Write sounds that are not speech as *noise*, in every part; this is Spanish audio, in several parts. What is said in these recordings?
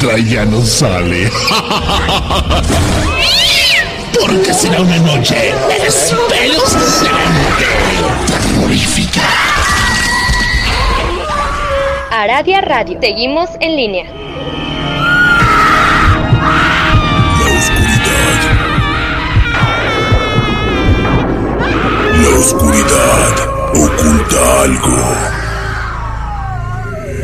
entra ya no sale. *laughs* Porque será una noche espeluznante, terrorífica. Aradia Radio. Seguimos en línea. La oscuridad. La oscuridad oculta algo.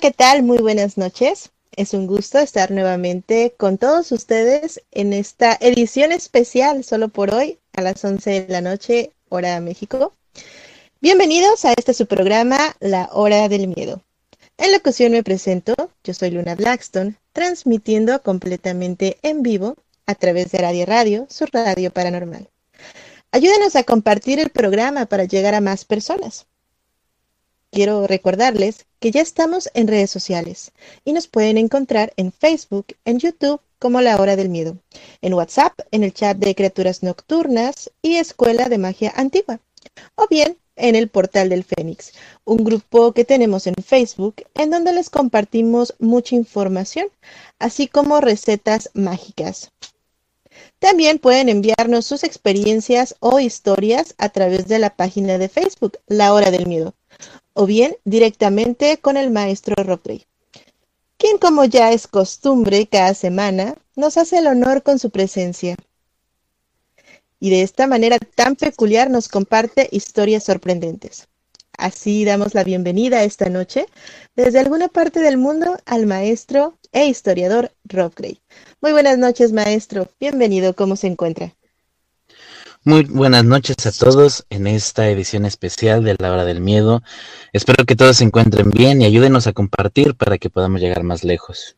¿Qué tal? Muy buenas noches. Es un gusto estar nuevamente con todos ustedes en esta edición especial solo por hoy a las 11 de la noche, hora México. Bienvenidos a este su programa, La Hora del Miedo. En la ocasión me presento, yo soy Luna Blackstone, transmitiendo completamente en vivo a través de Radio Radio, su radio paranormal. Ayúdenos a compartir el programa para llegar a más personas. Quiero recordarles que ya estamos en redes sociales y nos pueden encontrar en Facebook, en YouTube como La Hora del Miedo, en WhatsApp, en el chat de Criaturas Nocturnas y Escuela de Magia Antigua, o bien en el Portal del Fénix, un grupo que tenemos en Facebook en donde les compartimos mucha información, así como recetas mágicas. También pueden enviarnos sus experiencias o historias a través de la página de Facebook, La Hora del Miedo o bien directamente con el maestro Rockray, quien como ya es costumbre cada semana nos hace el honor con su presencia. Y de esta manera tan peculiar nos comparte historias sorprendentes. Así damos la bienvenida esta noche desde alguna parte del mundo al maestro e historiador Rob Gray. Muy buenas noches, maestro. Bienvenido. ¿Cómo se encuentra? Muy buenas noches a todos en esta edición especial de La Hora del Miedo. Espero que todos se encuentren bien y ayúdenos a compartir para que podamos llegar más lejos.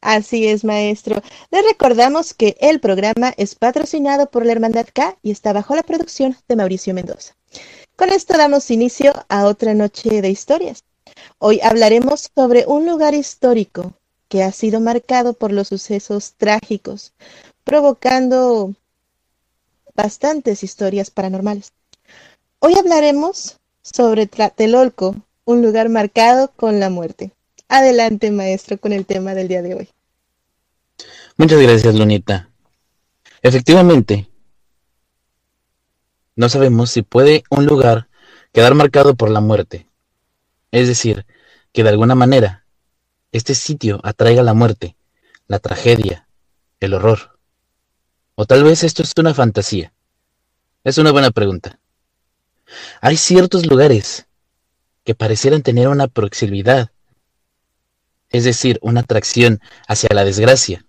Así es, maestro. Les recordamos que el programa es patrocinado por la Hermandad K y está bajo la producción de Mauricio Mendoza. Con esto damos inicio a otra noche de historias. Hoy hablaremos sobre un lugar histórico que ha sido marcado por los sucesos trágicos, provocando bastantes historias paranormales. Hoy hablaremos sobre Tlatelolco, un lugar marcado con la muerte. Adelante, maestro, con el tema del día de hoy. Muchas gracias, Lunita. Efectivamente, no sabemos si puede un lugar quedar marcado por la muerte. Es decir, que de alguna manera este sitio atraiga la muerte, la tragedia, el horror. O tal vez esto es una fantasía. Es una buena pregunta. Hay ciertos lugares que parecieran tener una proximidad, es decir, una atracción hacia la desgracia.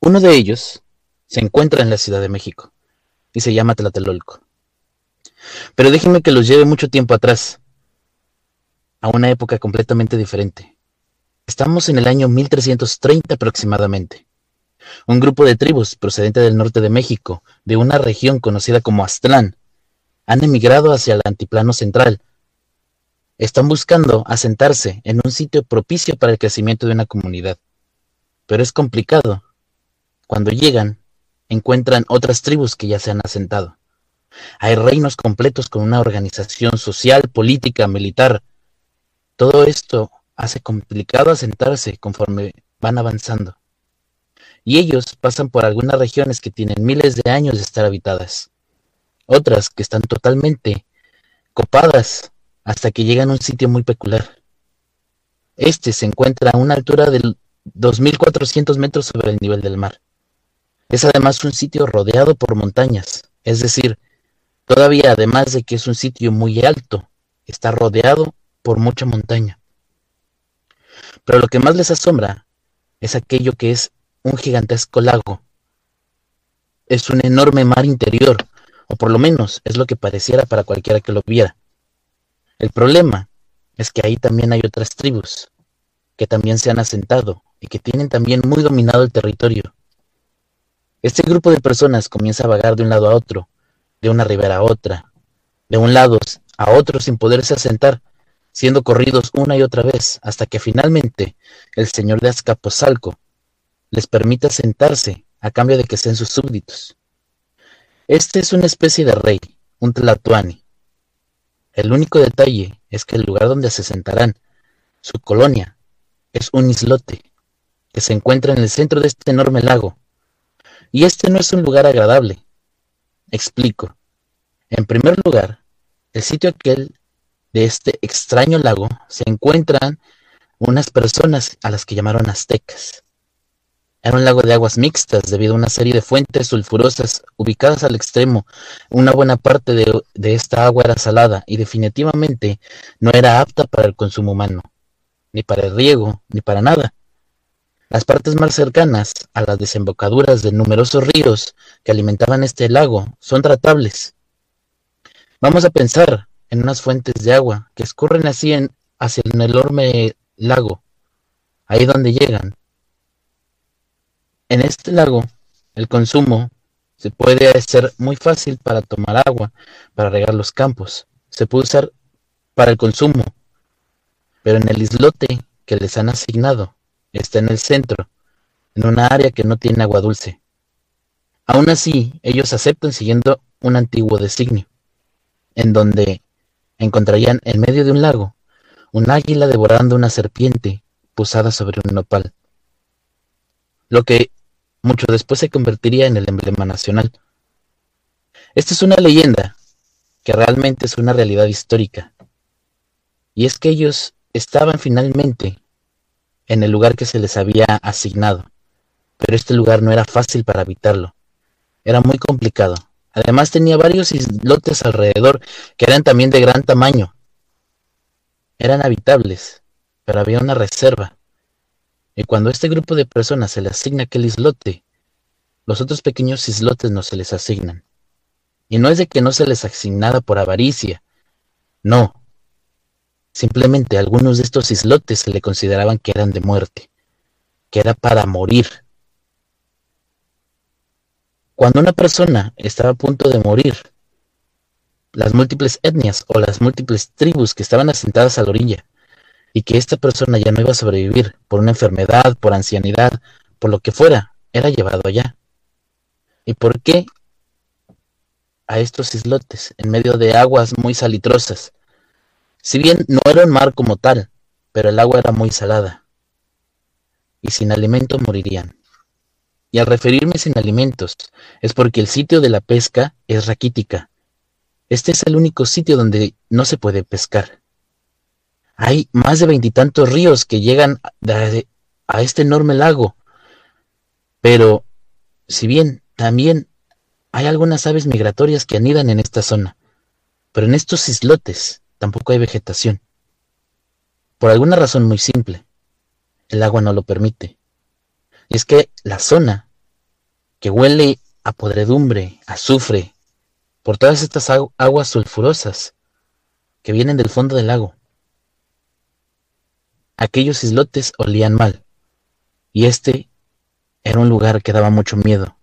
Uno de ellos se encuentra en la Ciudad de México y se llama Tlatelolco. Pero déjenme que los lleve mucho tiempo atrás, a una época completamente diferente. Estamos en el año 1330 aproximadamente. Un grupo de tribus procedente del norte de México, de una región conocida como Aztlán, han emigrado hacia el antiplano central. Están buscando asentarse en un sitio propicio para el crecimiento de una comunidad. Pero es complicado. Cuando llegan, encuentran otras tribus que ya se han asentado. Hay reinos completos con una organización social, política, militar. Todo esto hace complicado asentarse conforme van avanzando. Y ellos pasan por algunas regiones que tienen miles de años de estar habitadas, otras que están totalmente copadas hasta que llegan a un sitio muy peculiar. Este se encuentra a una altura de 2.400 metros sobre el nivel del mar. Es además un sitio rodeado por montañas, es decir, todavía además de que es un sitio muy alto, está rodeado por mucha montaña. Pero lo que más les asombra es aquello que es un gigantesco lago. Es un enorme mar interior, o por lo menos es lo que pareciera para cualquiera que lo viera. El problema es que ahí también hay otras tribus, que también se han asentado y que tienen también muy dominado el territorio. Este grupo de personas comienza a vagar de un lado a otro, de una ribera a otra, de un lado a otro sin poderse asentar, siendo corridos una y otra vez, hasta que finalmente el señor de Azcapotzalco les permita sentarse a cambio de que sean sus súbditos. Este es una especie de rey, un tlatoani. El único detalle es que el lugar donde se sentarán, su colonia, es un islote que se encuentra en el centro de este enorme lago. Y este no es un lugar agradable. Explico. En primer lugar, el sitio aquel de este extraño lago se encuentran unas personas a las que llamaron aztecas. Era un lago de aguas mixtas debido a una serie de fuentes sulfurosas ubicadas al extremo. Una buena parte de, de, esta agua era salada y definitivamente no era apta para el consumo humano, ni para el riego, ni para nada. Las partes más cercanas a las desembocaduras de numerosos ríos que alimentaban este lago son tratables. Vamos a pensar en unas fuentes de agua que escurren así en, hacia el enorme lago, ahí donde llegan en este lago, el consumo se puede hacer muy fácil para tomar agua, para regar los campos. Se puede usar para el consumo. Pero en el islote que les han asignado, está en el centro, en una área que no tiene agua dulce. Aún así, ellos aceptan siguiendo un antiguo designio, en donde encontrarían en medio de un lago un águila devorando una serpiente posada sobre un nopal. Lo que mucho después se convertiría en el emblema nacional. Esta es una leyenda que realmente es una realidad histórica. Y es que ellos estaban finalmente en el lugar que se les había asignado, pero este lugar no era fácil para habitarlo. Era muy complicado. Además tenía varios islotes alrededor que eran también de gran tamaño. Eran habitables, pero había una reserva y cuando a este grupo de personas se le asigna aquel islote, los otros pequeños islotes no se les asignan. Y no es de que no se les asignara por avaricia, no. Simplemente algunos de estos islotes se le consideraban que eran de muerte, que era para morir. Cuando una persona estaba a punto de morir, las múltiples etnias o las múltiples tribus que estaban asentadas a la orilla y que esta persona ya no iba a sobrevivir por una enfermedad, por ancianidad, por lo que fuera, era llevado allá. ¿Y por qué a estos islotes, en medio de aguas muy salitrosas? Si bien no era un mar como tal, pero el agua era muy salada. Y sin alimento morirían. Y al referirme sin alimentos, es porque el sitio de la pesca es raquítica. Este es el único sitio donde no se puede pescar. Hay más de veintitantos ríos que llegan a este enorme lago. Pero, si bien también hay algunas aves migratorias que anidan en esta zona, pero en estos islotes tampoco hay vegetación. Por alguna razón muy simple, el agua no lo permite. Es que la zona, que huele a podredumbre, azufre, por todas estas aguas sulfurosas que vienen del fondo del lago, Aquellos islotes olían mal, y este era un lugar que daba mucho miedo.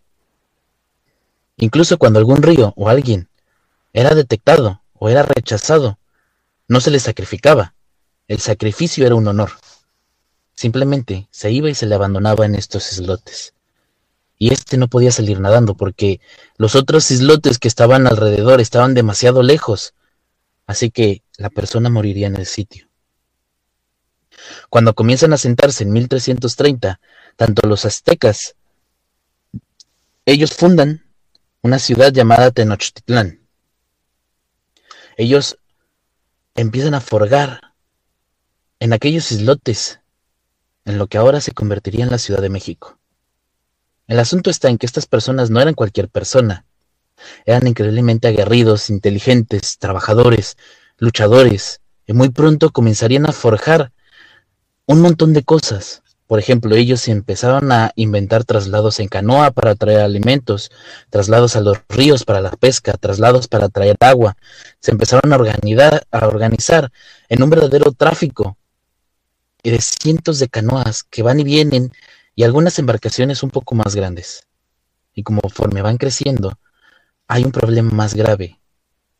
Incluso cuando algún río o alguien era detectado o era rechazado, no se le sacrificaba. El sacrificio era un honor. Simplemente se iba y se le abandonaba en estos islotes. Y este no podía salir nadando porque los otros islotes que estaban alrededor estaban demasiado lejos. Así que la persona moriría en el sitio. Cuando comienzan a sentarse en 1330, tanto los aztecas, ellos fundan una ciudad llamada Tenochtitlán. Ellos empiezan a forgar en aquellos islotes en lo que ahora se convertiría en la Ciudad de México. El asunto está en que estas personas no eran cualquier persona, eran increíblemente aguerridos, inteligentes, trabajadores, luchadores, y muy pronto comenzarían a forjar un montón de cosas. Por ejemplo, ellos empezaron a inventar traslados en canoa para traer alimentos, traslados a los ríos para la pesca, traslados para traer agua. Se empezaron a organizar, a organizar en un verdadero tráfico de cientos de canoas que van y vienen y algunas embarcaciones un poco más grandes. Y conforme van creciendo, hay un problema más grave,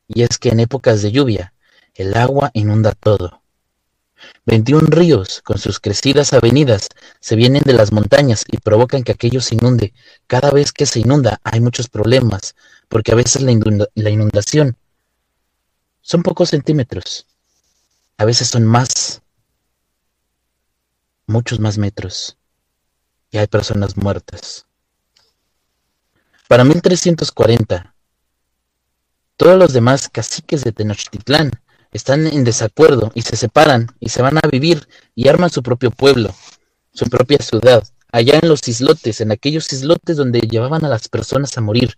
y es que en épocas de lluvia, el agua inunda todo. 21 ríos, con sus crecidas avenidas, se vienen de las montañas y provocan que aquello se inunde. Cada vez que se inunda hay muchos problemas, porque a veces la, la inundación son pocos centímetros, a veces son más, muchos más metros, y hay personas muertas. Para 1340, todos los demás caciques de Tenochtitlán están en desacuerdo y se separan y se van a vivir y arman su propio pueblo, su propia ciudad, allá en los islotes, en aquellos islotes donde llevaban a las personas a morir.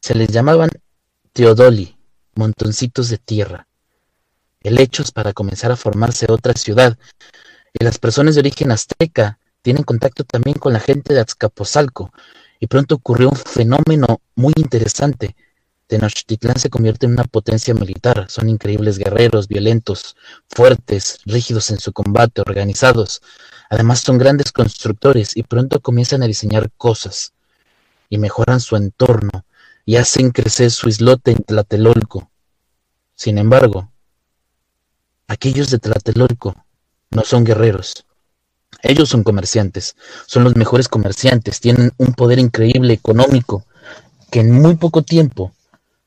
Se les llamaban Teodoli, montoncitos de tierra, helechos para comenzar a formarse otra ciudad. Y las personas de origen azteca tienen contacto también con la gente de Azcapotzalco, y pronto ocurrió un fenómeno muy interesante. Tenochtitlán se convierte en una potencia militar. Son increíbles guerreros, violentos, fuertes, rígidos en su combate, organizados. Además son grandes constructores y pronto comienzan a diseñar cosas y mejoran su entorno y hacen crecer su islote en Tlatelolco. Sin embargo, aquellos de Tlatelolco no son guerreros. Ellos son comerciantes, son los mejores comerciantes, tienen un poder increíble económico que en muy poco tiempo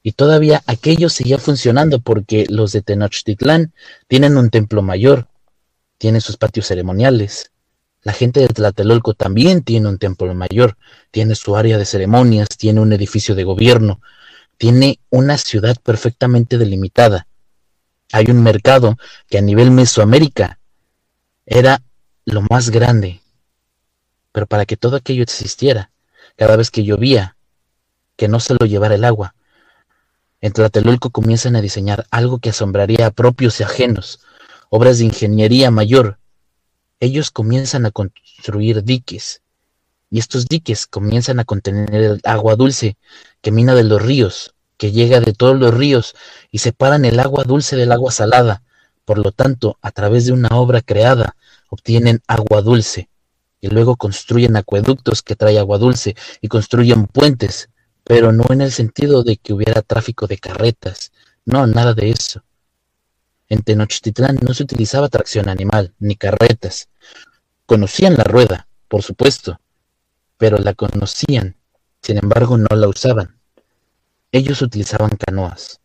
y todavía aquello seguía funcionando porque los de Tenochtitlán tienen un templo mayor, tienen sus patios ceremoniales. La gente de Tlatelolco también tiene un templo mayor, tiene su área de ceremonias, tiene un edificio de gobierno, tiene una ciudad perfectamente delimitada. Hay un mercado que a nivel Mesoamérica era lo más grande. Pero para que todo aquello existiera, cada vez que llovía, que no se lo llevara el agua, en Tlatelolco comienzan a diseñar algo que asombraría a propios y ajenos, obras de ingeniería mayor. Ellos comienzan a construir diques, y estos diques comienzan a contener el agua dulce que mina de los ríos, que llega de todos los ríos y separan el agua dulce del agua salada. Por lo tanto, a través de una obra creada, obtienen agua dulce, y luego construyen acueductos que trae agua dulce, y construyen puentes pero no en el sentido de que hubiera tráfico de carretas, no, nada de eso. En Tenochtitlán no se utilizaba tracción animal, ni carretas. Conocían la rueda, por supuesto, pero la conocían, sin embargo no la usaban. Ellos utilizaban canoas.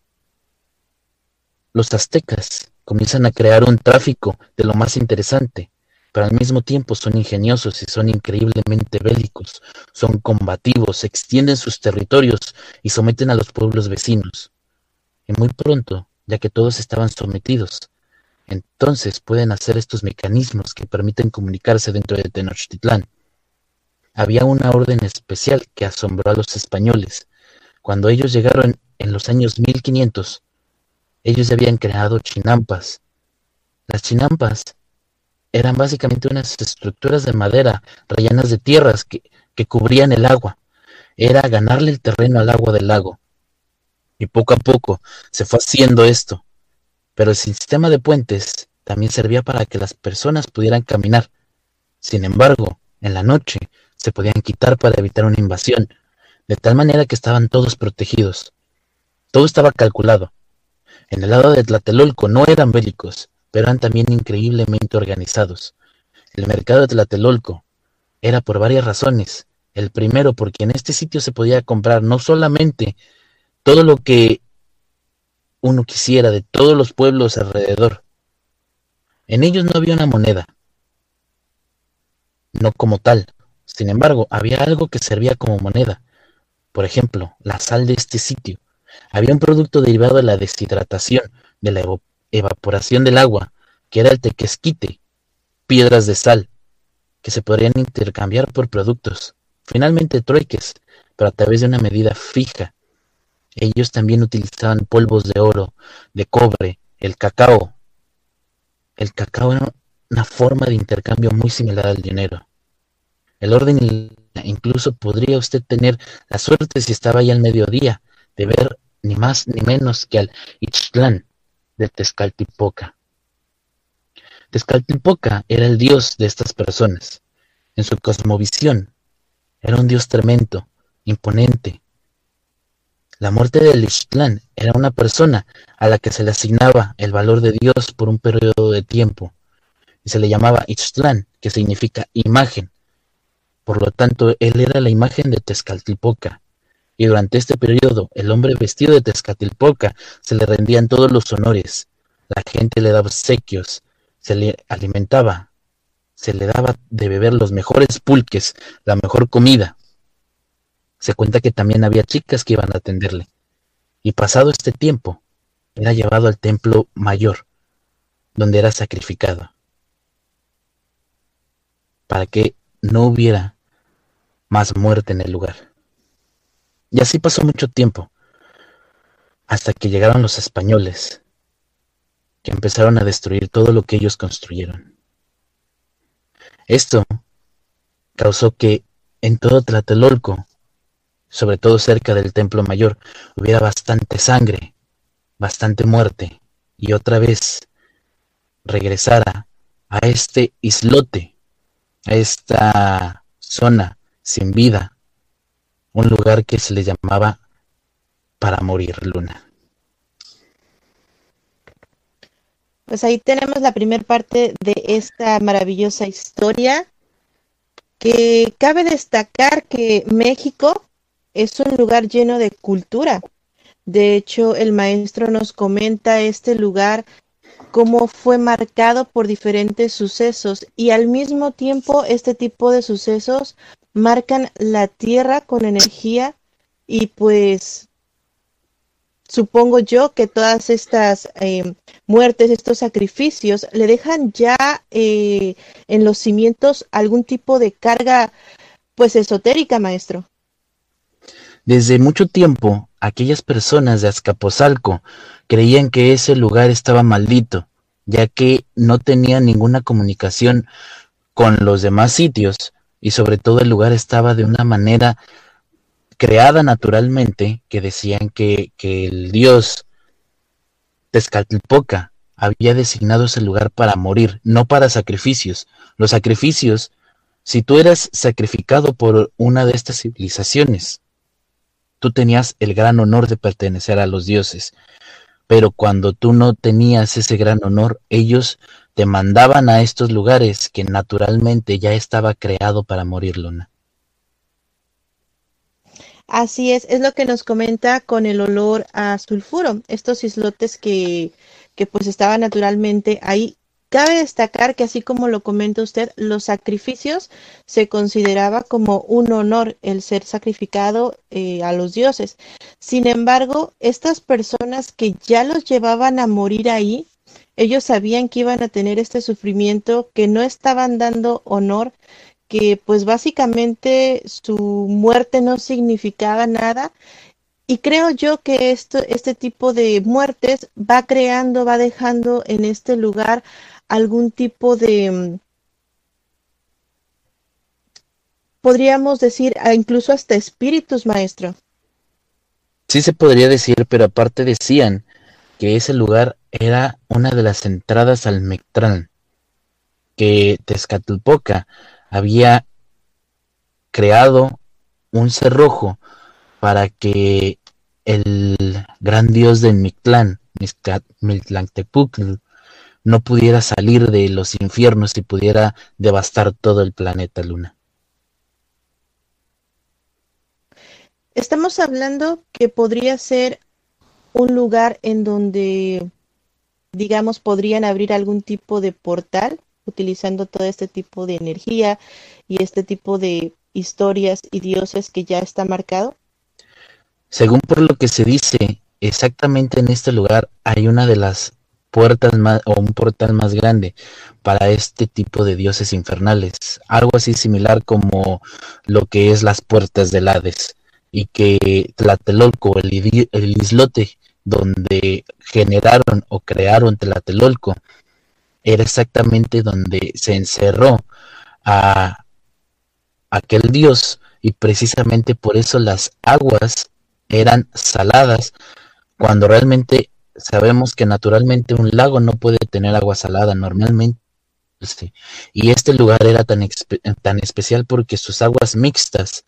Los aztecas comienzan a crear un tráfico de lo más interesante, pero al mismo tiempo son ingeniosos y son increíblemente bélicos, son combativos, extienden sus territorios y someten a los pueblos vecinos. Y muy pronto, ya que todos estaban sometidos, entonces pueden hacer estos mecanismos que permiten comunicarse dentro de Tenochtitlán. Había una orden especial que asombró a los españoles. Cuando ellos llegaron en los años 1500, ellos habían creado chinampas. Las chinampas eran básicamente unas estructuras de madera rellenas de tierras que, que cubrían el agua. Era ganarle el terreno al agua del lago. Y poco a poco se fue haciendo esto. Pero el sistema de puentes también servía para que las personas pudieran caminar. Sin embargo, en la noche se podían quitar para evitar una invasión, de tal manera que estaban todos protegidos. Todo estaba calculado. En el lado de Tlatelolco no eran bélicos, pero eran también increíblemente organizados. El mercado de Tlatelolco era por varias razones. El primero, porque en este sitio se podía comprar no solamente todo lo que uno quisiera de todos los pueblos alrededor. En ellos no había una moneda, no como tal. Sin embargo, había algo que servía como moneda. Por ejemplo, la sal de este sitio. Había un producto derivado de la deshidratación, de la evaporación del agua, que era el tequesquite, piedras de sal, que se podrían intercambiar por productos, finalmente trueques, pero a través de una medida fija. Ellos también utilizaban polvos de oro, de cobre, el cacao. El cacao era una forma de intercambio muy similar al dinero. El orden incluso podría usted tener la suerte si estaba ahí al mediodía de ver ni más ni menos que al Ixtlán de Tezcaltipoca. Tezcaltipoca era el dios de estas personas. En su cosmovisión, era un dios tremendo, imponente. La muerte del Ixtlán era una persona a la que se le asignaba el valor de Dios por un periodo de tiempo, y se le llamaba Ixtlán, que significa imagen. Por lo tanto, él era la imagen de Tezcatlipoca, y durante este periodo el hombre vestido de Tezcatlipoca se le rendían todos los honores, la gente le daba obsequios, se le alimentaba, se le daba de beber los mejores pulques, la mejor comida. Se cuenta que también había chicas que iban a atenderle. Y pasado este tiempo, era llevado al templo mayor, donde era sacrificado, para que no hubiera más muerte en el lugar. Y así pasó mucho tiempo, hasta que llegaron los españoles, que empezaron a destruir todo lo que ellos construyeron. Esto causó que en todo Tlatelolco, sobre todo cerca del Templo Mayor, hubiera bastante sangre, bastante muerte, y otra vez regresara a este islote, esta zona sin vida, un lugar que se le llamaba para morir luna. Pues ahí tenemos la primera parte de esta maravillosa historia, que cabe destacar que México es un lugar lleno de cultura. De hecho, el maestro nos comenta este lugar cómo fue marcado por diferentes sucesos y al mismo tiempo este tipo de sucesos marcan la tierra con energía y pues supongo yo que todas estas eh, muertes, estos sacrificios, le dejan ya eh, en los cimientos algún tipo de carga, pues esotérica, maestro. Desde mucho tiempo, aquellas personas de Azcapotzalco creían que ese lugar estaba maldito, ya que no tenía ninguna comunicación con los demás sitios y sobre todo el lugar estaba de una manera creada naturalmente, que decían que, el dios Tezcatlipoca había designado ese lugar para morir, no para sacrificios. Los sacrificios, si tú eras sacrificado por una de estas civilizaciones, tú tenías el gran honor de pertenecer a los dioses. Pero cuando tú no tenías ese gran honor, ellos te mandaban a estos lugares que naturalmente ya estaba creado para morir, Luna. Así es, es lo que nos comenta con el olor a sulfuro, estos islotes que, que pues estaban naturalmente ahí. Cabe destacar que así como lo comenta usted, los sacrificios se consideraba como un honor el ser sacrificado eh, a los dioses. Sin embargo, estas personas que ya los llevaban a morir ahí, ellos sabían que iban a tener este sufrimiento, que no estaban dando honor, que pues básicamente su muerte no significaba nada y creo yo que esto, este tipo de muertes va creando, va dejando en este lugar algún tipo de, mm, podríamos decir, incluso hasta espíritus, maestro. Sí se podría decir, pero aparte decían que ese lugar era una de las entradas al Mectrán, que Tezcatlipoca había creado un cerrojo para que el gran dios de Mictlán, no pudiera salir de los infiernos y pudiera devastar todo el planeta Luna. Estamos hablando que podría ser un lugar en donde, digamos, podrían abrir algún tipo de portal utilizando todo este tipo de energía y este tipo de historias y dioses que ya está marcado? Según por lo que se dice, exactamente en este lugar hay una de las puertas más o un portal más grande para este tipo de dioses infernales, algo así similar como lo que es las puertas del Hades y que Tlatelolco, el, el islote donde generaron o crearon Tlatelolco, era exactamente donde se encerró a aquel dios y precisamente por eso las aguas eran saladas cuando realmente sabemos que naturalmente un lago no puede tener agua salada normalmente. Y este lugar era tan, tan especial porque sus aguas mixtas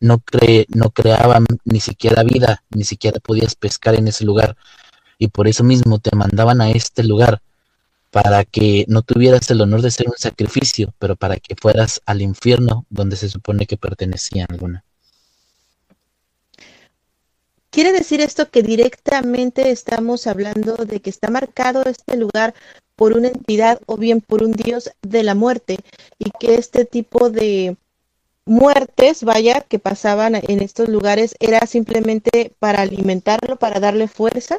no, cre no creaban ni siquiera vida, ni siquiera podías pescar en ese lugar. Y por eso mismo te mandaban a este lugar para que no tuvieras el honor de ser un sacrificio, pero para que fueras al infierno donde se supone que pertenecía alguna. ¿Quiere decir esto que directamente estamos hablando de que está marcado este lugar por una entidad o bien por un dios de la muerte y que este tipo de muertes, vaya, que pasaban en estos lugares era simplemente para alimentarlo, para darle fuerza?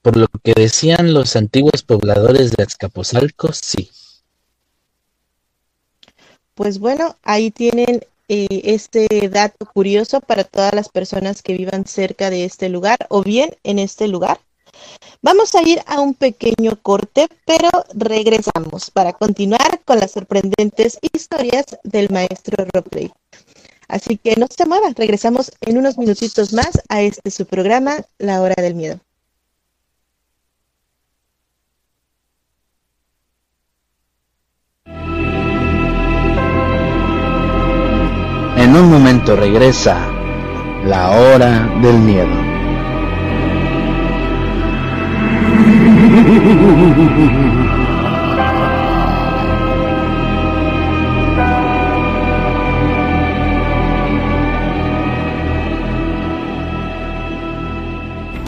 Por lo que decían los antiguos pobladores de Azcapotzalco, sí. Pues bueno, ahí tienen eh, este dato curioso para todas las personas que vivan cerca de este lugar o bien en este lugar. Vamos a ir a un pequeño corte, pero regresamos para continuar con las sorprendentes historias del maestro Ropley. Así que no se muevan, regresamos en unos minutitos más a este su programa, La Hora del Miedo. En un momento regresa la hora del miedo. *laughs*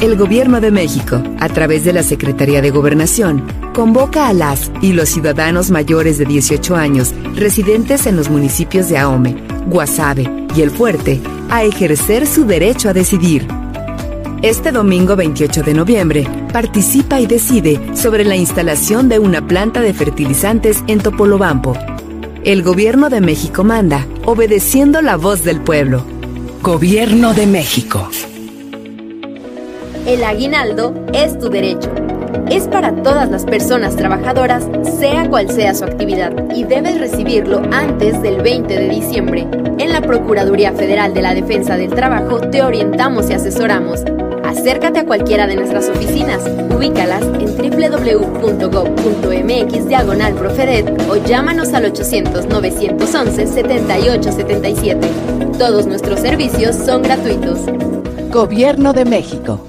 El Gobierno de México, a través de la Secretaría de Gobernación, convoca a las y los ciudadanos mayores de 18 años residentes en los municipios de Ahome, Guasave y El Fuerte a ejercer su derecho a decidir. Este domingo 28 de noviembre, participa y decide sobre la instalación de una planta de fertilizantes en Topolobampo. El Gobierno de México manda, obedeciendo la voz del pueblo. Gobierno de México. El aguinaldo es tu derecho. Es para todas las personas trabajadoras, sea cual sea su actividad, y debes recibirlo antes del 20 de diciembre. En la Procuraduría Federal de la Defensa del Trabajo te orientamos y asesoramos. Acércate a cualquiera de nuestras oficinas, ubícalas en www.gov.mx diagonal o llámanos al 800-911-7877. Todos nuestros servicios son gratuitos. Gobierno de México.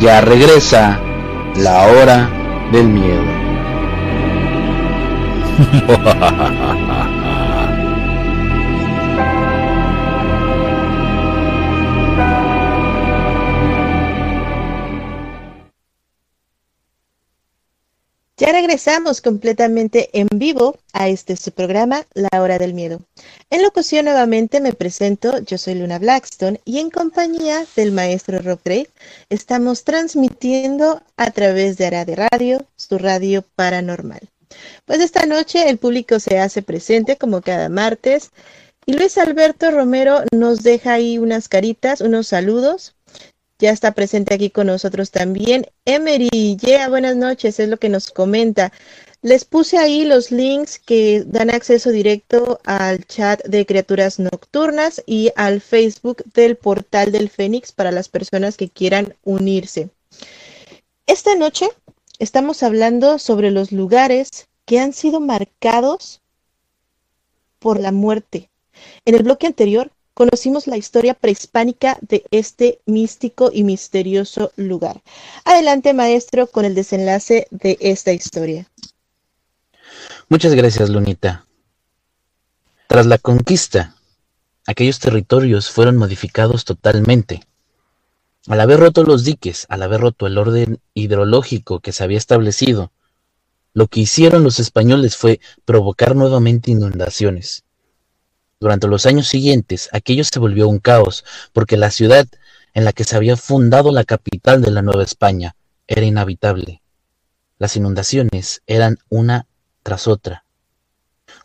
Ya regresa la hora del miedo. *laughs* Ya regresamos completamente en vivo a este su programa, La Hora del Miedo. En locución nuevamente me presento, yo soy Luna Blackstone y en compañía del maestro Rob Gray estamos transmitiendo a través de Arade Radio, su radio paranormal. Pues esta noche el público se hace presente como cada martes y Luis Alberto Romero nos deja ahí unas caritas, unos saludos ya está presente aquí con nosotros también. Emery, yeah, buenas noches, es lo que nos comenta. Les puse ahí los links que dan acceso directo al chat de criaturas nocturnas y al Facebook del portal del Fénix para las personas que quieran unirse. Esta noche estamos hablando sobre los lugares que han sido marcados por la muerte. En el bloque anterior conocimos la historia prehispánica de este místico y misterioso lugar. Adelante, maestro, con el desenlace de esta historia. Muchas gracias, Lunita. Tras la conquista, aquellos territorios fueron modificados totalmente. Al haber roto los diques, al haber roto el orden hidrológico que se había establecido, lo que hicieron los españoles fue provocar nuevamente inundaciones. Durante los años siguientes, aquello se volvió un caos, porque la ciudad en la que se había fundado la capital de la Nueva España era inhabitable. Las inundaciones eran una tras otra.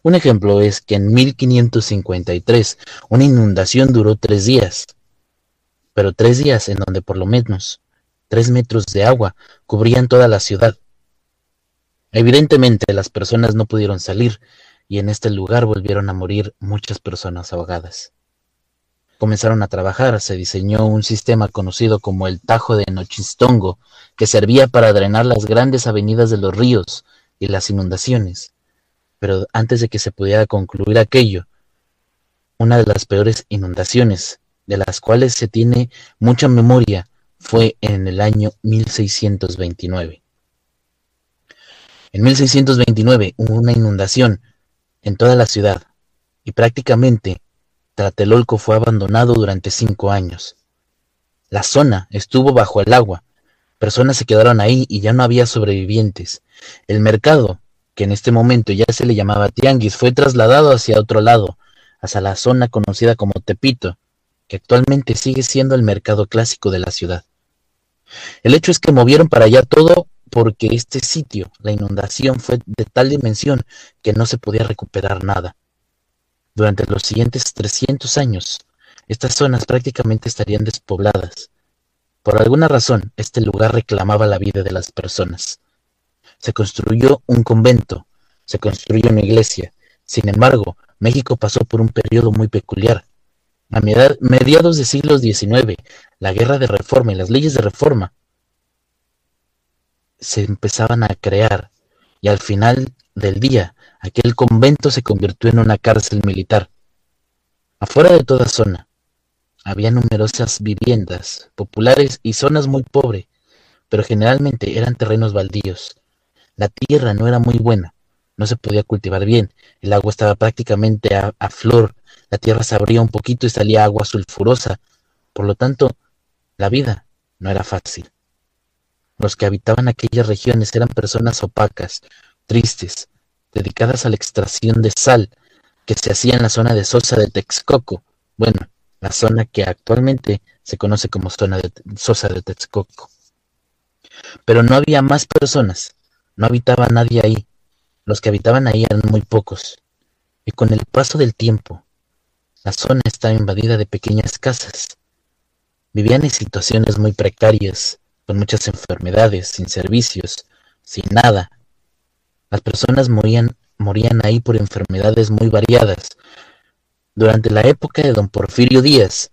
Un ejemplo es que en 1553 una inundación duró tres días, pero tres días en donde por lo menos tres metros de agua cubrían toda la ciudad. Evidentemente las personas no pudieron salir y en este lugar volvieron a morir muchas personas ahogadas. Comenzaron a trabajar, se diseñó un sistema conocido como el Tajo de Nochistongo, que servía para drenar las grandes avenidas de los ríos y las inundaciones. Pero antes de que se pudiera concluir aquello, una de las peores inundaciones, de las cuales se tiene mucha memoria, fue en el año 1629. En 1629 hubo una inundación en toda la ciudad, y prácticamente Tlatelolco fue abandonado durante cinco años. La zona estuvo bajo el agua, personas se quedaron ahí y ya no había sobrevivientes. El mercado, que en este momento ya se le llamaba Tianguis, fue trasladado hacia otro lado, hacia la zona conocida como Tepito, que actualmente sigue siendo el mercado clásico de la ciudad. El hecho es que movieron para allá todo porque este sitio, la inundación fue de tal dimensión que no se podía recuperar nada. Durante los siguientes 300 años, estas zonas prácticamente estarían despobladas. Por alguna razón, este lugar reclamaba la vida de las personas. Se construyó un convento, se construyó una iglesia. Sin embargo, México pasó por un periodo muy peculiar. A mediados del siglo XIX, la guerra de reforma y las leyes de reforma se empezaban a crear y al final del día aquel convento se convirtió en una cárcel militar. Afuera de toda zona había numerosas viviendas populares y zonas muy pobres, pero generalmente eran terrenos baldíos. La tierra no era muy buena, no se podía cultivar bien, el agua estaba prácticamente a, flor, la tierra se abría un poquito y salía agua sulfurosa, por lo tanto, la vida no era fácil. Los que habitaban aquellas regiones eran personas opacas, tristes, dedicadas a la extracción de sal que se hacía en la zona de Sosa de Texcoco, bueno, la zona que actualmente se conoce como zona de Sosa de Texcoco. Pero no había más personas, no habitaba nadie ahí, los que habitaban ahí eran muy pocos, y con el paso del tiempo, la zona estaba invadida de pequeñas casas. Vivían en situaciones muy precarias, con muchas enfermedades, sin servicios, sin nada. Las personas morían, morían ahí por enfermedades muy variadas. Durante la época de don Porfirio Díaz,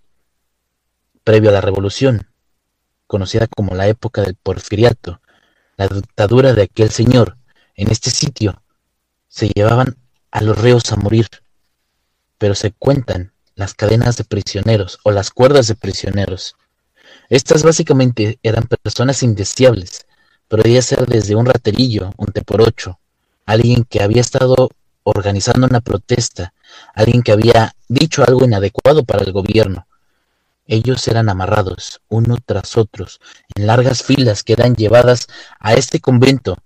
previo a la revolución, conocida como la época del porfiriato, la dictadura de aquel señor, en este sitio se llevaban a los reos a morir, pero se cuentan las cadenas de prisioneros o las cuerdas de prisioneros estas básicamente eran personas indeseables, podía ser desde un raterillo, un te por ocho, alguien que había estado organizando una protesta, alguien que había dicho algo inadecuado para el gobierno. Ellos eran amarrados, uno tras otros, en largas filas que eran llevadas a este convento.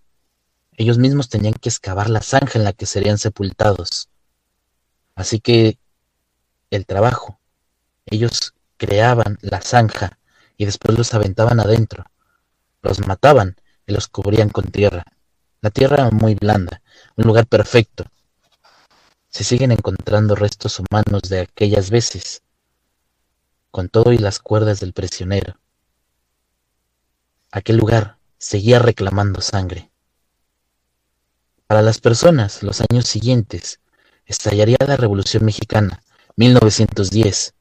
Ellos mismos tenían que excavar la zanja en la que serían sepultados. Así que el trabajo, ellos creaban la zanja, y después los aventaban adentro. Los mataban y los cubrían con tierra. La tierra muy blanda, un lugar perfecto. Se siguen encontrando restos humanos de aquellas veces, con todo y las cuerdas del prisionero. Aquel lugar seguía reclamando sangre. Para las personas, los años siguientes, estallaría la Revolución Mexicana, 1910,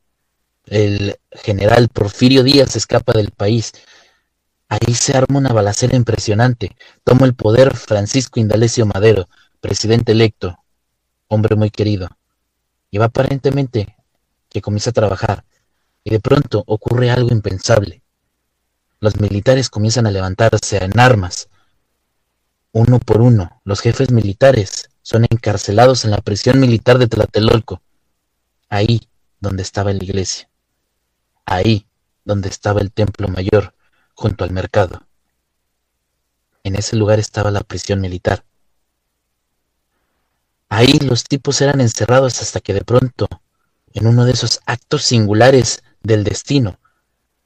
el general Porfirio Díaz escapa del país. Ahí se arma una balacera impresionante. Toma el poder Francisco Indalecio Madero, presidente electo, hombre muy querido. Y va aparentemente que comienza a trabajar y de pronto ocurre algo impensable. Los militares comienzan a levantarse en armas. Uno por uno, los jefes militares son encarcelados en la prisión militar de Tlatelolco, ahí donde estaba la iglesia, ahí donde estaba el templo mayor, junto al mercado. En ese lugar estaba la prisión militar. Ahí los tipos eran encerrados hasta que de pronto, en uno de esos actos singulares del destino,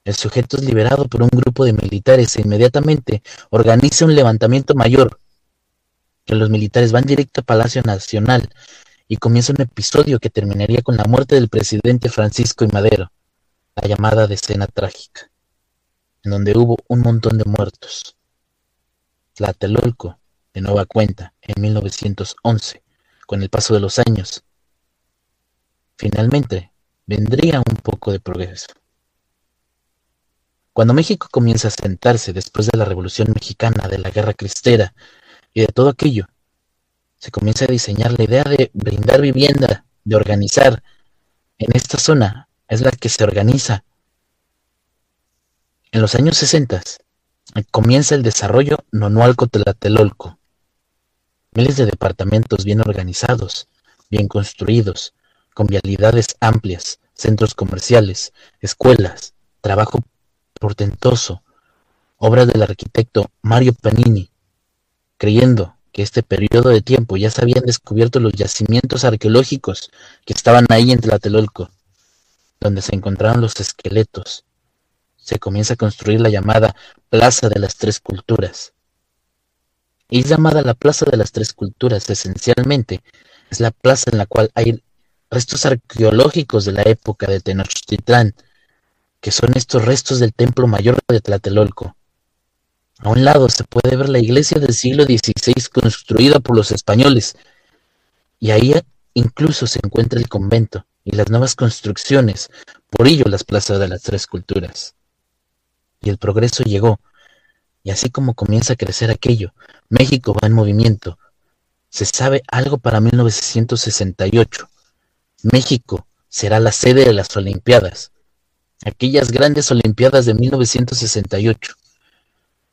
el sujeto es liberado por un grupo de militares e inmediatamente organiza un levantamiento mayor, que los militares van directo a Palacio Nacional y comienza un episodio que terminaría con la muerte del presidente Francisco y Madero, la llamada decena trágica, en donde hubo un montón de muertos. Tlatelolco, de nueva cuenta, en 1911, con el paso de los años, finalmente vendría un poco de progreso. Cuando México comienza a sentarse después de la Revolución Mexicana, de la Guerra Cristera y de todo aquello, se comienza a diseñar la idea de brindar vivienda, de organizar. En esta zona es la que se organiza. En los años 60 comienza el desarrollo Nonualco-Tlatelolco. Miles de departamentos bien organizados, bien construidos, con vialidades amplias, centros comerciales, escuelas, trabajo portentoso, obra del arquitecto Mario Panini, creyendo que este periodo de tiempo ya se habían descubierto los yacimientos arqueológicos que estaban ahí en Tlatelolco, donde se encontraron los esqueletos. Se comienza a construir la llamada Plaza de las Tres Culturas. Es llamada la Plaza de las Tres Culturas, esencialmente es la plaza en la cual hay restos arqueológicos de la época de Tenochtitlán, que son estos restos del templo mayor de Tlatelolco. A un lado se puede ver la iglesia del siglo XVI construida por los españoles, y ahí incluso se encuentra el convento y las nuevas construcciones, por ello las plazas de las tres culturas. Y el progreso llegó, y así como comienza a crecer aquello, México va en movimiento. Se sabe algo para 1968. México será la sede de las Olimpiadas aquellas grandes Olimpiadas de 1968.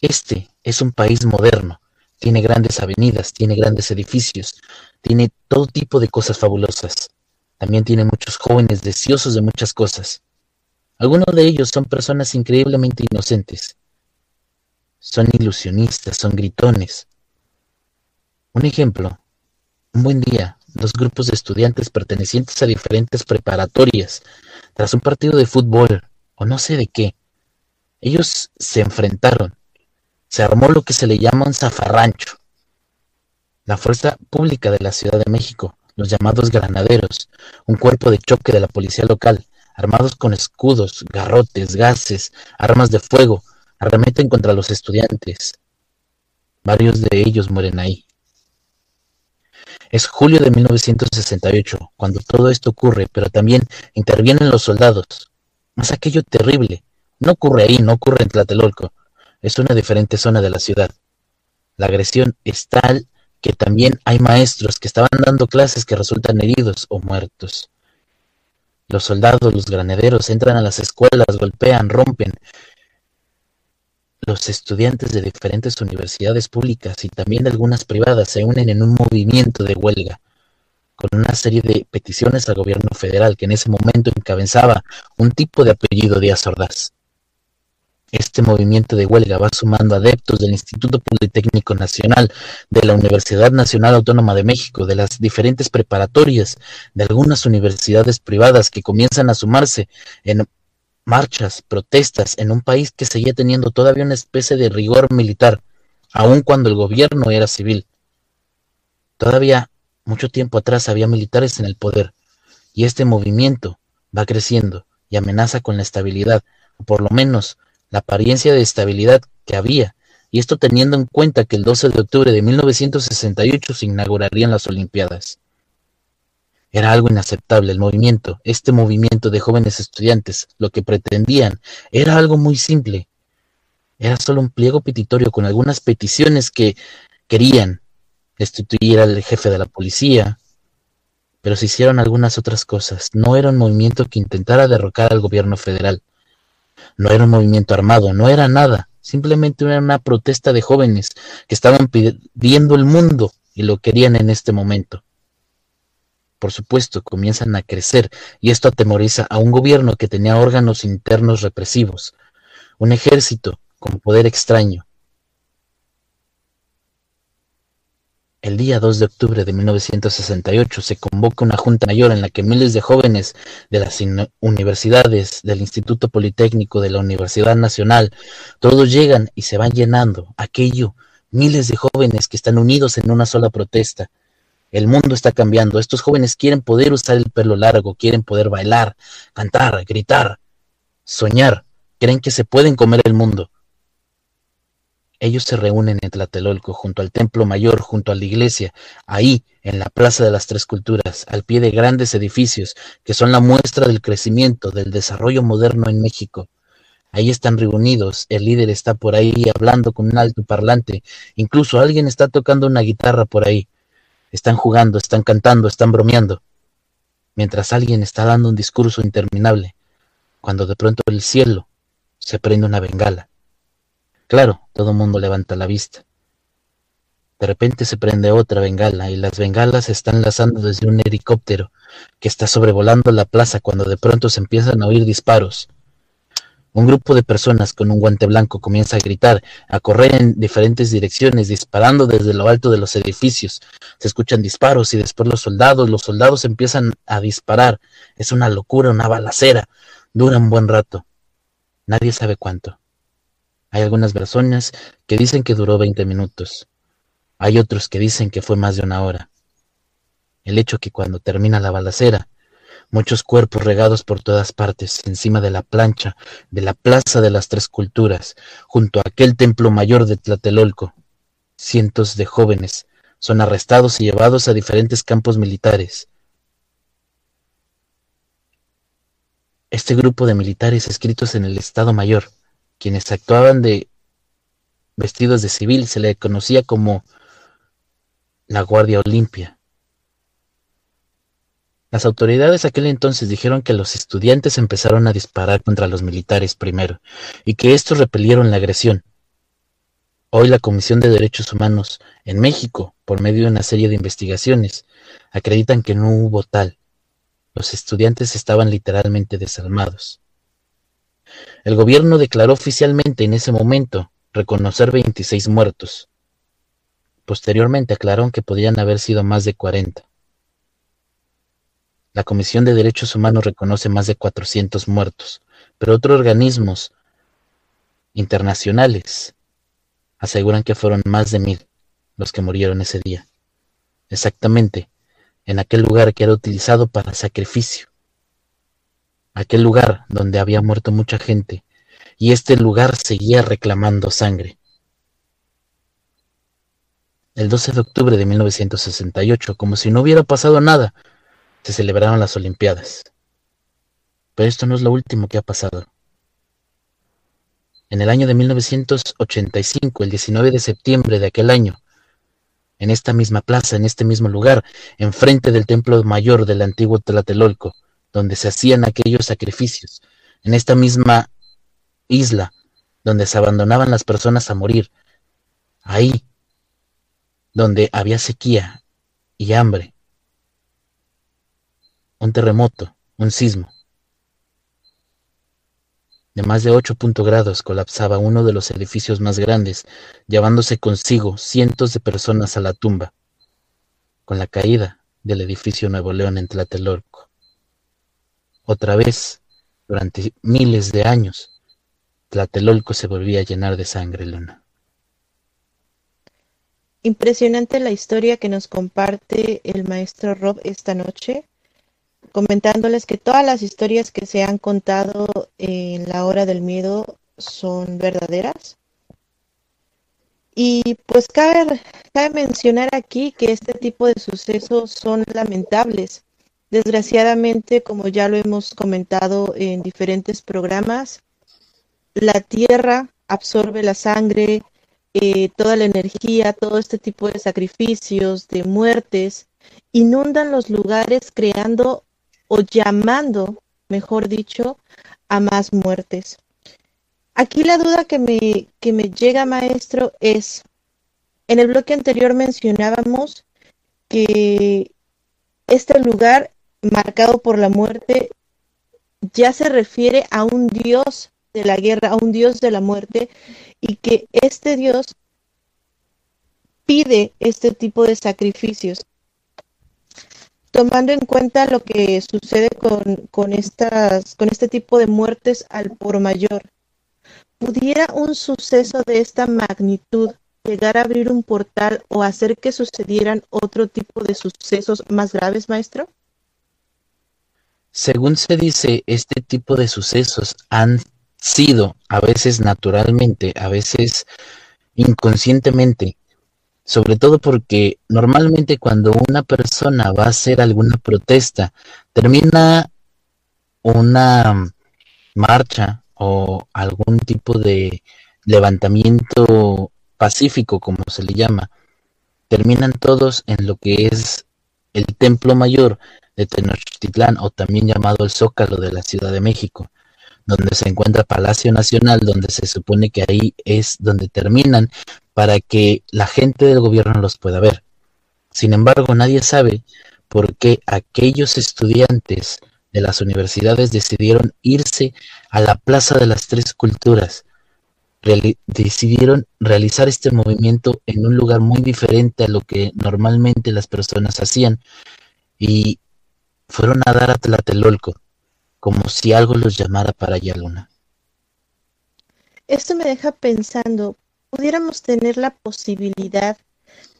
Este es un país moderno, tiene grandes avenidas, tiene grandes edificios, tiene todo tipo de cosas fabulosas. También tiene muchos jóvenes deseosos de muchas cosas. Algunos de ellos son personas increíblemente inocentes. Son ilusionistas, son gritones. Un ejemplo, un buen día, dos grupos de estudiantes pertenecientes a diferentes preparatorias tras un partido de fútbol o no sé de qué. Ellos se enfrentaron. Se armó lo que se le llama un zafarrancho. La fuerza pública de la Ciudad de México, los llamados granaderos, un cuerpo de choque de la policía local, armados con escudos, garrotes, gases, armas de fuego, arremeten contra los estudiantes. Varios de ellos mueren ahí. Es julio de 1968 cuando todo esto ocurre, pero también intervienen los soldados. Es aquello terrible. No ocurre ahí, no ocurre en Tlatelolco. Es una diferente zona de la ciudad. La agresión es tal que también hay maestros que estaban dando clases que resultan heridos o muertos. Los soldados, los granaderos entran a las escuelas, golpean, rompen, los estudiantes de diferentes universidades públicas y también de algunas privadas se unen en un movimiento de huelga, con una serie de peticiones al gobierno federal que en ese momento encabezaba un tipo de apellido Díaz Ordaz. Este movimiento de huelga va sumando adeptos del Instituto Politécnico Nacional, de la Universidad Nacional Autónoma de México, de las diferentes preparatorias, de algunas universidades privadas que comienzan a sumarse en marchas, protestas en un país que seguía teniendo todavía una especie de rigor militar, aun cuando el gobierno era civil. Todavía mucho tiempo atrás había militares en el poder, y este movimiento va creciendo y amenaza con la estabilidad, o por lo menos la apariencia de estabilidad que había, y esto teniendo en cuenta que el 12 de octubre de 1968 se inaugurarían las Olimpiadas. Era algo inaceptable el movimiento, este movimiento de jóvenes estudiantes, lo que pretendían era algo muy simple. Era solo un pliego petitorio con algunas peticiones que querían destituir al jefe de la policía, pero se hicieron algunas otras cosas. No era un movimiento que intentara derrocar al gobierno federal. No era un movimiento armado, no era nada. Simplemente era una protesta de jóvenes que estaban pidiendo el mundo y lo querían en este momento. Por supuesto, comienzan a crecer y esto atemoriza a un gobierno que tenía órganos internos represivos, un ejército con poder extraño, El día 2 de octubre de 1968 se convoca una junta mayor en la que miles de jóvenes de las universidades, del Instituto Politécnico, de la Universidad Nacional, todos llegan y se van llenando aquello, miles de jóvenes que están unidos en una sola protesta. El mundo está cambiando, estos jóvenes quieren poder usar el pelo largo, quieren poder bailar, cantar, gritar, soñar, creen que se pueden comer el mundo. Ellos se reúnen en Tlatelolco, junto al Templo Mayor, junto a la iglesia, ahí, en la Plaza de las Tres Culturas, al pie de grandes edificios que son la muestra del crecimiento, del desarrollo moderno en México. Ahí están reunidos, el líder está por ahí hablando con un alto parlante, incluso alguien está tocando una guitarra por ahí. Están jugando, están cantando, están bromeando, mientras alguien está dando un discurso interminable, cuando de pronto el cielo se prende una bengala Claro, todo el mundo levanta la vista. De repente se prende otra bengala y las bengalas se están lanzando desde un helicóptero que está sobrevolando la plaza cuando de pronto se empiezan a oír disparos. Un grupo de personas con un guante blanco comienza a gritar, a correr en diferentes direcciones, disparando desde lo alto de los edificios. Se escuchan disparos y después los soldados, los soldados empiezan a disparar. Es una locura, una balacera. Dura un buen rato. Nadie sabe cuánto. Hay algunas personas que dicen que duró 20 minutos. Hay otros que dicen que fue más de una hora. El hecho que cuando termina la balacera, muchos cuerpos regados por todas partes, encima de la plancha de la Plaza de las Tres Culturas, junto a aquel templo mayor de Tlatelolco, cientos de jóvenes son arrestados y llevados a diferentes campos militares. Este grupo de militares escritos en el Estado Mayor quienes actuaban de vestidos de civil se le conocía como la Guardia Olimpia. Las autoridades aquel entonces dijeron que los estudiantes empezaron a disparar contra los militares primero y que estos repelieron la agresión. Hoy la Comisión de Derechos Humanos en México, por medio de una serie de investigaciones, acreditan que no hubo tal. Los estudiantes estaban literalmente desarmados. El gobierno declaró oficialmente en ese momento reconocer 26 muertos. Posteriormente aclararon que podrían haber sido más de 40. La Comisión de Derechos Humanos reconoce más de 400 muertos, pero otros organismos internacionales aseguran que fueron más de mil los que murieron ese día. Exactamente, en aquel lugar que era utilizado para sacrificio aquel lugar donde había muerto mucha gente, y este lugar seguía reclamando sangre. El 12 de octubre de 1968, como si no hubiera pasado nada, se celebraron las Olimpiadas. Pero esto no es lo último que ha pasado. En el año de 1985, el 19 de septiembre de aquel año, en esta misma plaza, en este mismo lugar, enfrente del templo mayor del antiguo Tlatelolco, donde se hacían aquellos sacrificios, en esta misma isla, donde se abandonaban las personas a morir, ahí, donde había sequía y hambre, un terremoto, un sismo. De más de 8 grados colapsaba uno de los edificios más grandes, llevándose consigo cientos de personas a la tumba, con la caída del edificio Nuevo León en Tlatelolco. Otra vez, durante miles de años, Tlatelolco se volvía a llenar de sangre, Luna. Impresionante la historia que nos comparte el maestro Rob esta noche, comentándoles que todas las historias que se han contado en la hora del miedo son verdaderas. Y pues cabe, cabe mencionar aquí que este tipo de sucesos son lamentables Desgraciadamente, como ya lo hemos comentado en diferentes programas, la tierra absorbe la sangre, eh, toda la energía, todo este tipo de sacrificios, de muertes, inundan los lugares creando o llamando, mejor dicho, a más muertes. Aquí la duda que me, que me llega, maestro, es, en el bloque anterior mencionábamos que este lugar marcado por la muerte ya se refiere a un dios de la guerra, a un dios de la muerte, y que este dios pide este tipo de sacrificios. Tomando en cuenta lo que sucede con, con, estas, con este tipo de muertes al por mayor, ¿pudiera un suceso de esta magnitud llegar a abrir un portal o hacer que sucedieran otro tipo de sucesos más graves, maestro? Según se dice, este tipo de sucesos han sido, a veces naturalmente, a veces inconscientemente, sobre todo porque normalmente cuando una persona va a hacer alguna protesta, termina una marcha o algún tipo de levantamiento pacífico, como se le llama, terminan todos en lo que es el templo mayor de Tenochtitlán o también llamado el Zócalo de la Ciudad de México, donde se encuentra Palacio Nacional, donde se supone que ahí es donde terminan para que la gente del gobierno los pueda ver. Sin embargo, nadie sabe por qué aquellos estudiantes de las universidades decidieron irse a la Plaza de las Tres Culturas. decidieron realizar este movimiento en un lugar muy diferente a lo que normalmente las personas hacían y fueron a dar a Tlatelolco, como si algo los llamara para allá luna. Esto me deja pensando, pudiéramos tener la posibilidad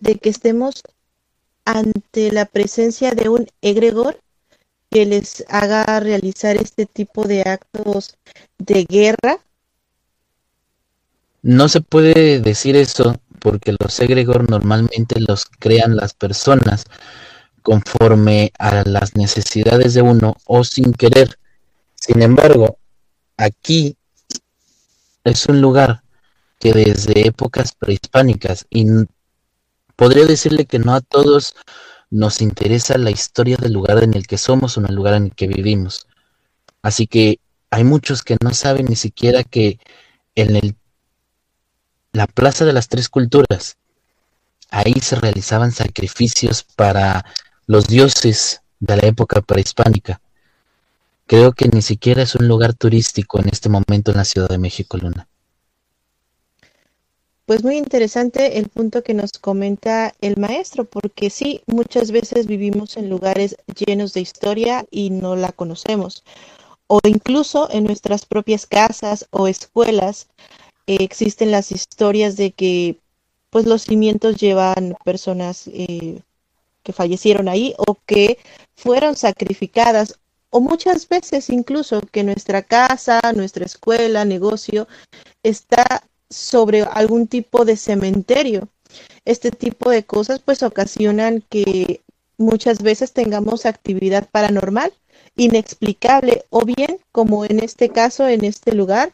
de que estemos ante la presencia de un egregor que les haga realizar este tipo de actos de guerra? No se puede decir eso porque los egregor normalmente los crean las personas conforme a las necesidades de uno o sin querer. Sin embargo, aquí es un lugar que desde épocas prehispánicas, y podría decirle que no a todos nos interesa la historia del lugar en el que somos o en el lugar en el que vivimos. Así que hay muchos que no saben ni siquiera que en el, la Plaza de las Tres Culturas, ahí se realizaban sacrificios para los dioses de la época prehispánica. Creo que ni siquiera es un lugar turístico en este momento en la Ciudad de México, Luna. Pues muy interesante el punto que nos comenta el maestro, porque sí, muchas veces vivimos en lugares llenos de historia y no la conocemos. O incluso en nuestras propias casas o escuelas eh, existen las historias de que pues los cimientos llevan personas eh, que fallecieron ahí o que fueron sacrificadas o muchas veces incluso que nuestra casa, nuestra escuela, negocio está sobre algún tipo de cementerio. Este tipo de cosas pues ocasionan que muchas veces tengamos actividad paranormal inexplicable o bien como en este caso, en este lugar,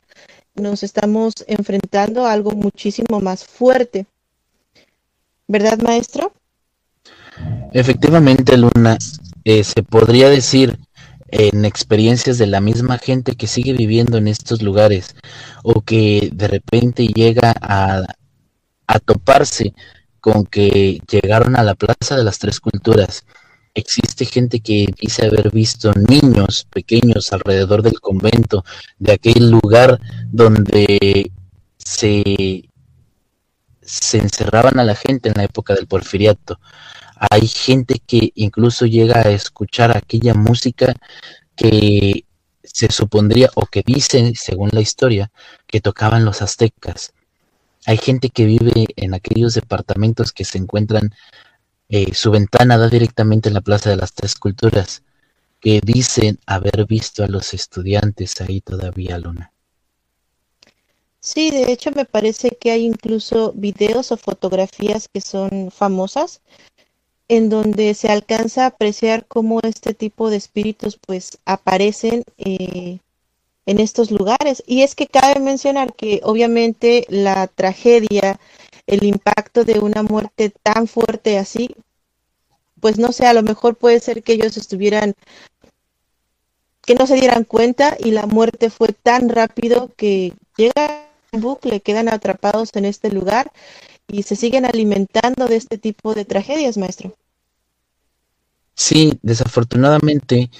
nos estamos enfrentando a algo muchísimo más fuerte. ¿Verdad, maestro? Efectivamente, Luna, eh, se podría decir en experiencias de la misma gente que sigue viviendo en estos lugares o que de repente llega a, a toparse con que llegaron a la Plaza de las Tres Culturas. Existe gente que dice haber visto niños pequeños alrededor del convento, de aquel lugar donde se, se encerraban a la gente en la época del porfiriato hay gente que incluso llega a escuchar aquella música que se supondría o que dicen, según la historia, que tocaban los aztecas. Hay gente que vive en aquellos departamentos que se encuentran, eh, su ventana da directamente en la Plaza de las Tres Culturas, que dicen haber visto a los estudiantes ahí todavía, Luna. Sí, de hecho me parece que hay incluso videos o fotografías que son famosas en donde se alcanza a apreciar cómo este tipo de espíritus pues aparecen eh, en estos lugares. Y es que cabe mencionar que obviamente la tragedia, el impacto de una muerte tan fuerte así, pues no sé, a lo mejor puede ser que ellos estuvieran que no se dieran cuenta y la muerte fue tan rápido que llega un bucle, quedan atrapados en este lugar y se siguen alimentando de este tipo de tragedias, maestro. Sí, desafortunadamente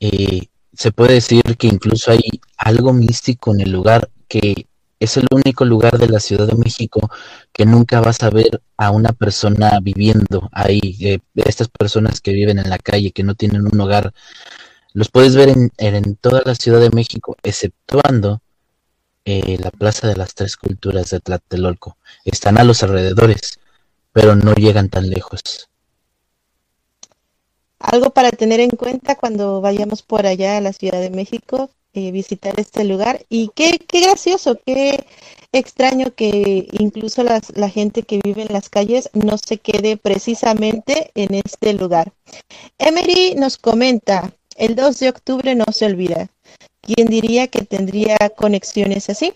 eh, se puede decir que incluso hay algo místico en el lugar que es el único lugar de la Ciudad de México que nunca vas a ver a una persona viviendo ahí. Eh, estas personas que viven en la calle, que no tienen un hogar, los puedes ver en, en toda la Ciudad de México, exceptuando eh, la Plaza de las Tres Culturas de Tlatelolco. Están a los alrededores, pero no llegan tan lejos. Algo para tener en cuenta cuando vayamos por allá a la Ciudad de México, eh, visitar este lugar. Y qué, qué gracioso, qué extraño que incluso la gente que vive en las calles no se quede precisamente en este lugar. Emery nos comenta, el 2 de octubre no se olvida. ¿Quién diría que tendría conexiones así?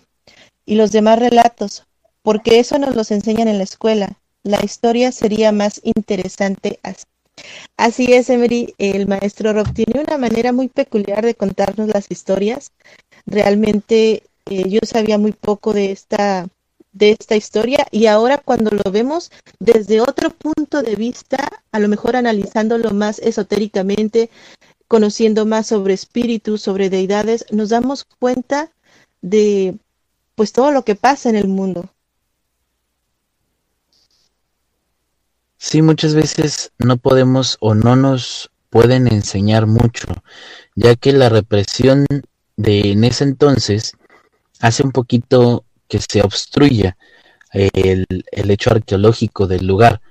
Y los demás relatos, porque eso nos los enseñan en la escuela. La historia sería más interesante así. Así es, Emery, el maestro Rob tiene una manera muy peculiar de contarnos las historias. Realmente eh, yo sabía muy poco de esta de esta historia y ahora cuando lo vemos desde otro punto de vista, a lo mejor analizándolo más esotéricamente, conociendo más sobre espíritus, sobre deidades, nos damos cuenta de pues todo lo que pasa en el mundo. Sí, muchas veces no podemos o no nos pueden enseñar mucho, ya que la represión de en ese entonces hace un poquito que se obstruya el, el hecho arqueológico del lugar.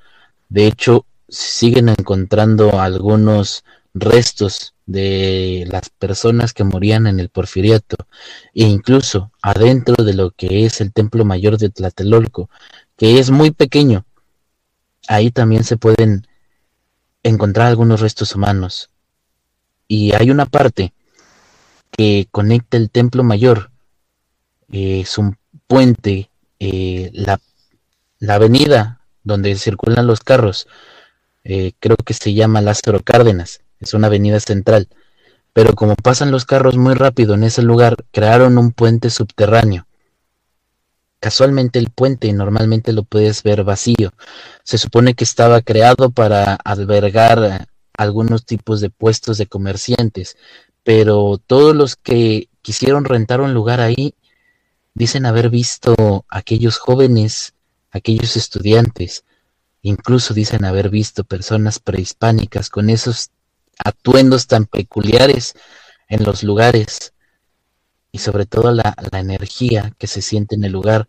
De hecho, siguen encontrando algunos restos de las personas que morían en el porfiriato e incluso adentro de lo que es el templo mayor de Tlatelolco, que es muy pequeño. Ahí también se pueden encontrar algunos restos humanos. Y hay una parte que conecta el templo mayor, es un puente, eh, la, la avenida donde circulan los carros, eh, creo que se llama Lázaro Cárdenas es una avenida central, pero como pasan los carros muy rápido en ese lugar, crearon un puente subterráneo. Casualmente el puente normalmente lo puedes ver vacío. Se supone que estaba creado para albergar algunos tipos de puestos de comerciantes, pero todos los que quisieron rentar un lugar ahí dicen haber visto aquellos jóvenes, aquellos estudiantes, incluso dicen haber visto personas prehispánicas con esos atuendos tan peculiares en los lugares y sobre todo la, energía que se siente en el lugar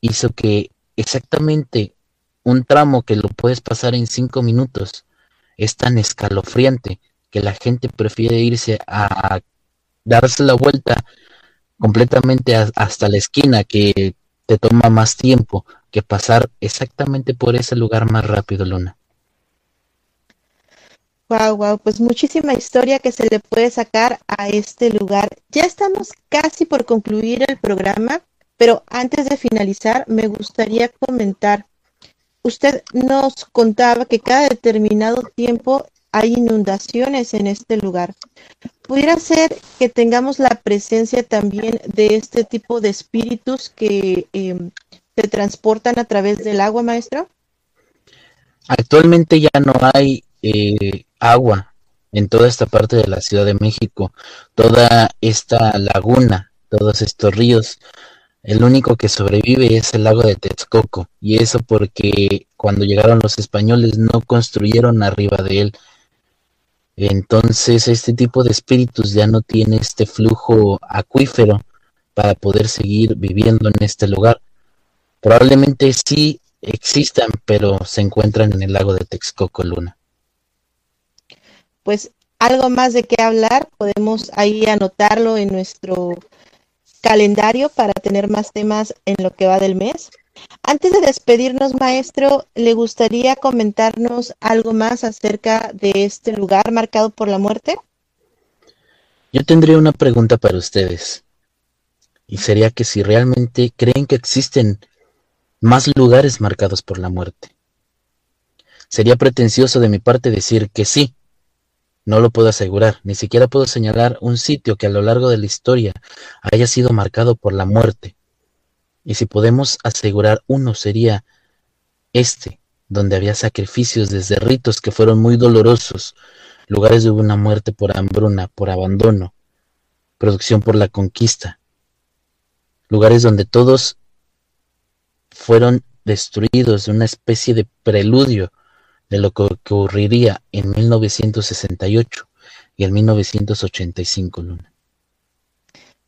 hizo que exactamente un tramo que lo puedes pasar en cinco minutos es tan escalofriante que la gente prefiere irse a darse la vuelta completamente hasta la esquina que te toma más tiempo que pasar exactamente por ese lugar más rápido, Luna. Pues muchísima historia que se le puede sacar a este lugar. Ya estamos casi por concluir el programa, pero antes de finalizar me gustaría comentar. Usted nos contaba que cada determinado tiempo hay inundaciones en este lugar. ¿Pudiera ser que tengamos la presencia también de este tipo de espíritus que em, se transportan a través del agua, maestro? Actualmente ya no hay eh, agua en toda esta parte de la Ciudad de México, toda esta laguna, todos estos ríos. El único que sobrevive es el lago de Texcoco, y eso porque cuando llegaron los españoles no construyeron arriba de él. Entonces este tipo de espíritus ya no tiene este flujo acuífero para poder seguir viviendo en este lugar. Probablemente sí existan, pero se encuentran en el lago de Texcoco, Luna pues algo más de qué hablar, podemos ahí anotarlo en nuestro calendario para tener más temas en lo que va del mes. Antes de despedirnos, maestro, ¿le gustaría comentarnos algo más acerca de este lugar marcado por la muerte? Yo tendría una pregunta para ustedes. Y sería que si realmente creen que existen más lugares marcados por la muerte. Sería pretencioso de mi parte decir que sí. No lo puedo asegurar, ni siquiera puedo señalar un sitio que a lo largo de la historia haya sido marcado por la muerte. Y si podemos asegurar uno sería este, donde había sacrificios desde ritos que fueron muy dolorosos, lugares de una muerte por hambruna, por abandono, producción por la conquista, lugares donde todos fueron destruidos, una especie de preludio de lo que ocurriría en 1968 y en 1985, Luna.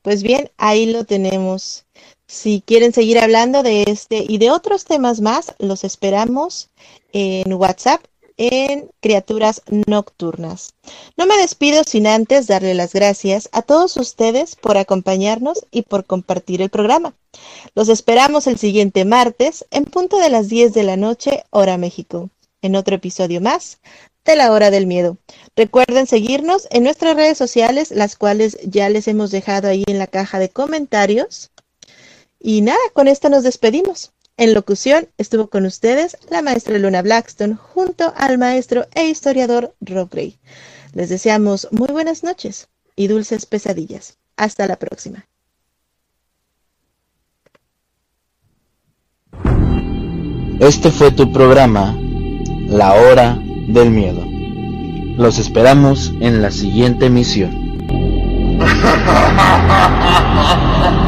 Pues bien, ahí lo tenemos. Si quieren seguir hablando de este y de otros temas más, los esperamos en WhatsApp en Criaturas Nocturnas. No me despido sin antes darle las gracias a todos ustedes por acompañarnos y por compartir el programa. Los esperamos el siguiente martes en punto de las 10 de la noche, hora México, en otro episodio más de la hora del miedo. Recuerden seguirnos en nuestras redes sociales, las cuales ya les hemos dejado ahí en la caja de comentarios. Y nada, con esto nos despedimos. En locución estuvo con ustedes la maestra Luna Blackstone junto al maestro e historiador Rob Gray. Les deseamos muy buenas noches y dulces pesadillas. Hasta la próxima. Este fue tu programa, La Hora del Miedo. Los esperamos en la siguiente emisión. *laughs*